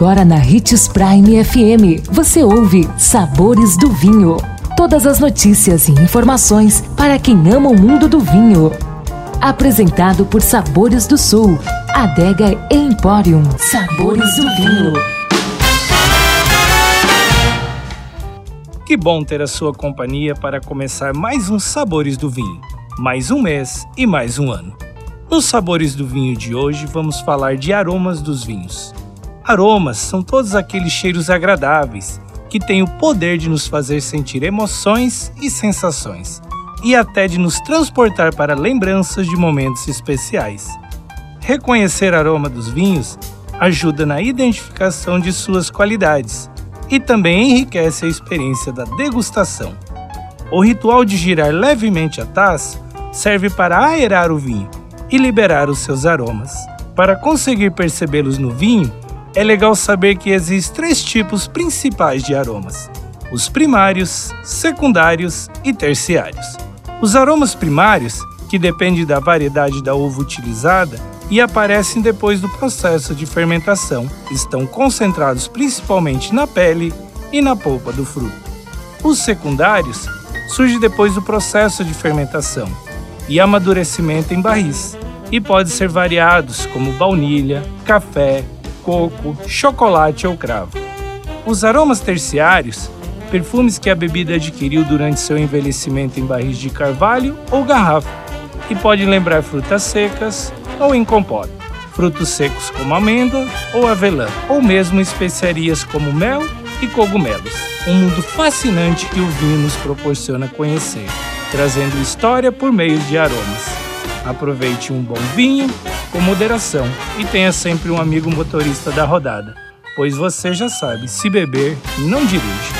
Agora na Ritz Prime FM, você ouve Sabores do Vinho. Todas as notícias e informações para quem ama o mundo do vinho. Apresentado por Sabores do Sul, Adega Emporium. Sabores do Vinho. Que bom ter a sua companhia para começar mais um Sabores do Vinho. Mais um mês e mais um ano. Nos Sabores do Vinho de hoje vamos falar de aromas dos vinhos. Aromas são todos aqueles cheiros agradáveis que têm o poder de nos fazer sentir emoções e sensações, e até de nos transportar para lembranças de momentos especiais. Reconhecer aroma dos vinhos ajuda na identificação de suas qualidades e também enriquece a experiência da degustação. O ritual de girar levemente a taça serve para aerar o vinho e liberar os seus aromas. Para conseguir percebê-los no vinho, é legal saber que existem três tipos principais de aromas: os primários, secundários e terciários. Os aromas primários, que dependem da variedade da uva utilizada e aparecem depois do processo de fermentação, estão concentrados principalmente na pele e na polpa do fruto. Os secundários surgem depois do processo de fermentação e amadurecimento em barris, e podem ser variados como baunilha, café, coco, chocolate ou cravo. Os aromas terciários, perfumes que a bebida adquiriu durante seu envelhecimento em barris de carvalho ou garrafa, e podem lembrar frutas secas ou em compota, frutos secos como amêndoa ou avelã, ou mesmo especiarias como mel e cogumelos. Um mundo fascinante que o vinho nos proporciona conhecer, trazendo história por meio de aromas. Aproveite um bom vinho com moderação e tenha sempre um amigo motorista da rodada, pois você já sabe, se beber, não dirige.